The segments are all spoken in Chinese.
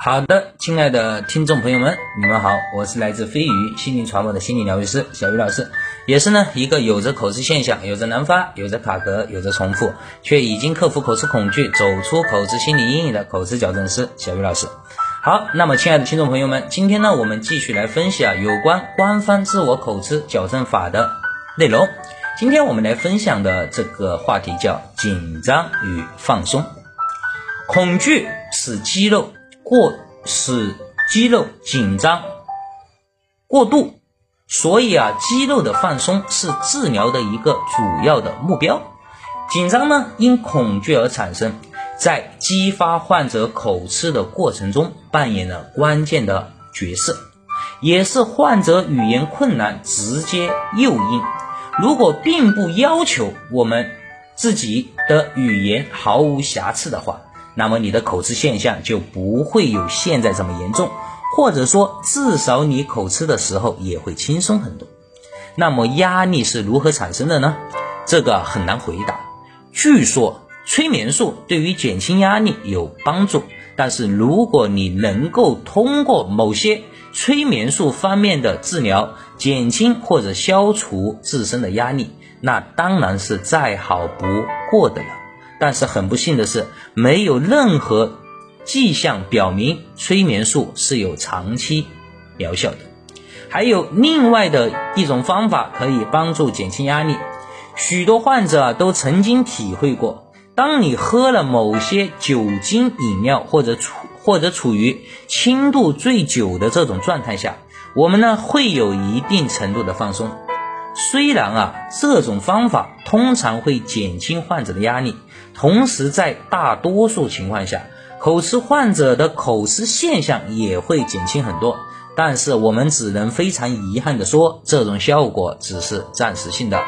好的，亲爱的听众朋友们，你们好，我是来自飞鱼心灵传播的心理疗愈师小鱼老师，也是呢一个有着口吃现象、有着难发、有着卡壳、有着重复，却已经克服口吃恐惧、走出口吃心理阴影的口吃矫正师小鱼老师。好，那么亲爱的听众朋友们，今天呢我们继续来分析啊有关官方自我口吃矫正法的内容。今天我们来分享的这个话题叫紧张与放松，恐惧使肌肉。过使肌肉紧张过度，所以啊，肌肉的放松是治疗的一个主要的目标。紧张呢，因恐惧而产生，在激发患者口吃的过程中扮演了关键的角色，也是患者语言困难直接诱因。如果并不要求我们自己的语言毫无瑕疵的话。那么你的口吃现象就不会有现在这么严重，或者说至少你口吃的时候也会轻松很多。那么压力是如何产生的呢？这个很难回答。据说催眠术对于减轻压力有帮助，但是如果你能够通过某些催眠术方面的治疗减轻或者消除自身的压力，那当然是再好不过的了。但是很不幸的是，没有任何迹象表明催眠术是有长期疗效的。还有另外的一种方法可以帮助减轻压力，许多患者都曾经体会过：当你喝了某些酒精饮料，或者处或者处于轻度醉酒的这种状态下，我们呢会有一定程度的放松。虽然啊，这种方法通常会减轻患者的压力。同时，在大多数情况下，口吃患者的口吃现象也会减轻很多。但是，我们只能非常遗憾地说，这种效果只是暂时性的，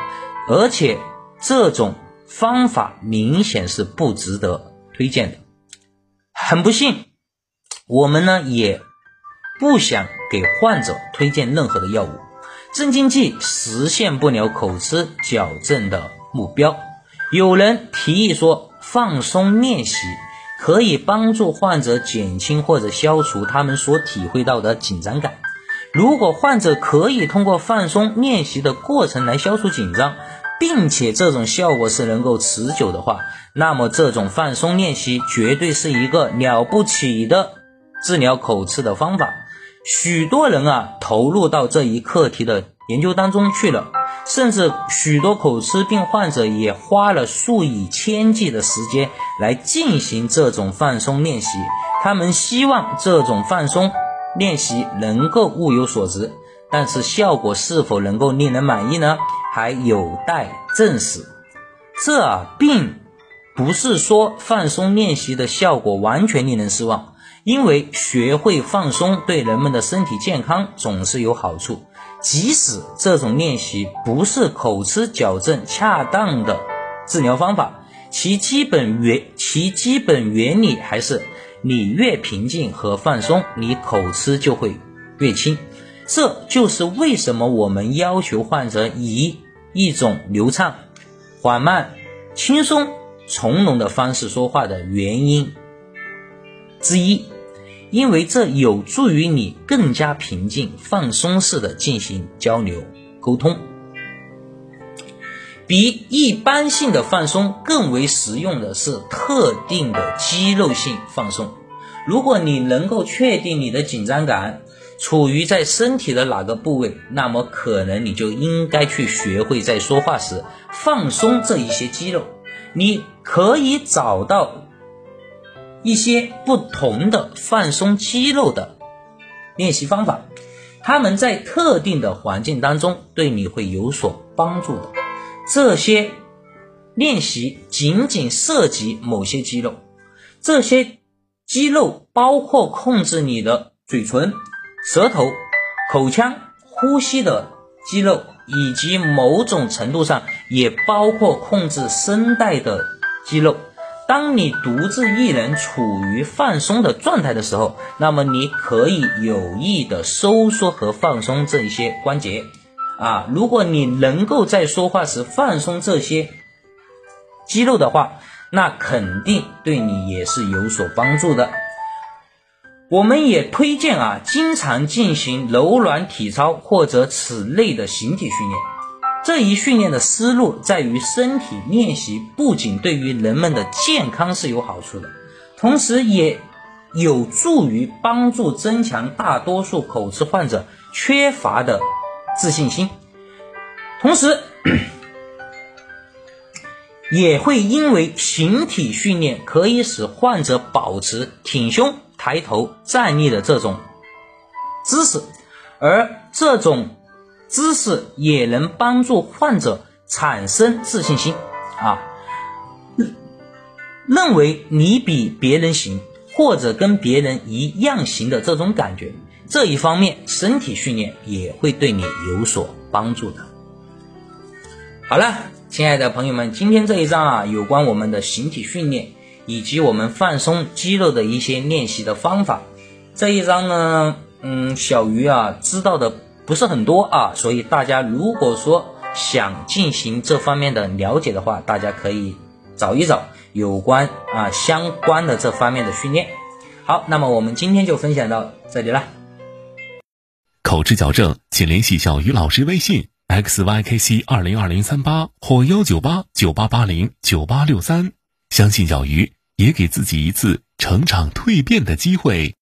而且这种方法明显是不值得推荐的。很不幸，我们呢也不想给患者推荐任何的药物，镇静剂实现不了口吃矫正的目标。有人提议说，放松练习可以帮助患者减轻或者消除他们所体会到的紧张感。如果患者可以通过放松练习的过程来消除紧张，并且这种效果是能够持久的话，那么这种放松练习绝对是一个了不起的治疗口吃的方法。许多人啊，投入到这一课题的研究当中去了。甚至许多口吃病患者也花了数以千计的时间来进行这种放松练习。他们希望这种放松练习能够物有所值，但是效果是否能够令人满意呢？还有待证实。这啊，并不是说放松练习的效果完全令人失望，因为学会放松对人们的身体健康总是有好处。即使这种练习不是口吃矫正恰当的治疗方法，其基本原其基本原理还是你越平静和放松，你口吃就会越轻。这就是为什么我们要求患者以一种流畅、缓慢、轻松、从容的方式说话的原因之一。因为这有助于你更加平静、放松式的进行交流沟通。比一般性的放松更为实用的是特定的肌肉性放松。如果你能够确定你的紧张感处于在身体的哪个部位，那么可能你就应该去学会在说话时放松这一些肌肉。你可以找到。一些不同的放松肌肉的练习方法，他们在特定的环境当中对你会有所帮助的。这些练习仅仅涉及某些肌肉，这些肌肉包括控制你的嘴唇、舌头、口腔、呼吸的肌肉，以及某种程度上也包括控制声带的肌肉。当你独自一人处于放松的状态的时候，那么你可以有意的收缩和放松这一些关节，啊，如果你能够在说话时放松这些肌肉的话，那肯定对你也是有所帮助的。我们也推荐啊，经常进行柔软体操或者此类的形体训练。这一训练的思路在于，身体练习不仅对于人们的健康是有好处的，同时也有助于帮助增强大多数口吃患者缺乏的自信心，同时 也会因为形体训练可以使患者保持挺胸。抬头站立的这种姿势，而这种知识也能帮助患者产生自信心啊，认为你比别人行，或者跟别人一样行的这种感觉。这一方面，身体训练也会对你有所帮助的。好了，亲爱的朋友们，今天这一章啊，有关我们的形体训练。以及我们放松肌肉的一些练习的方法，这一章呢，嗯，小鱼啊知道的不是很多啊，所以大家如果说想进行这方面的了解的话，大家可以找一找有关啊相关的这方面的训练。好，那么我们今天就分享到这里了。口吃矫正，请联系小鱼老师微信 x y k c 二零二零三八或幺九八九八八零九八六三，相信小鱼。也给自己一次成长蜕变的机会。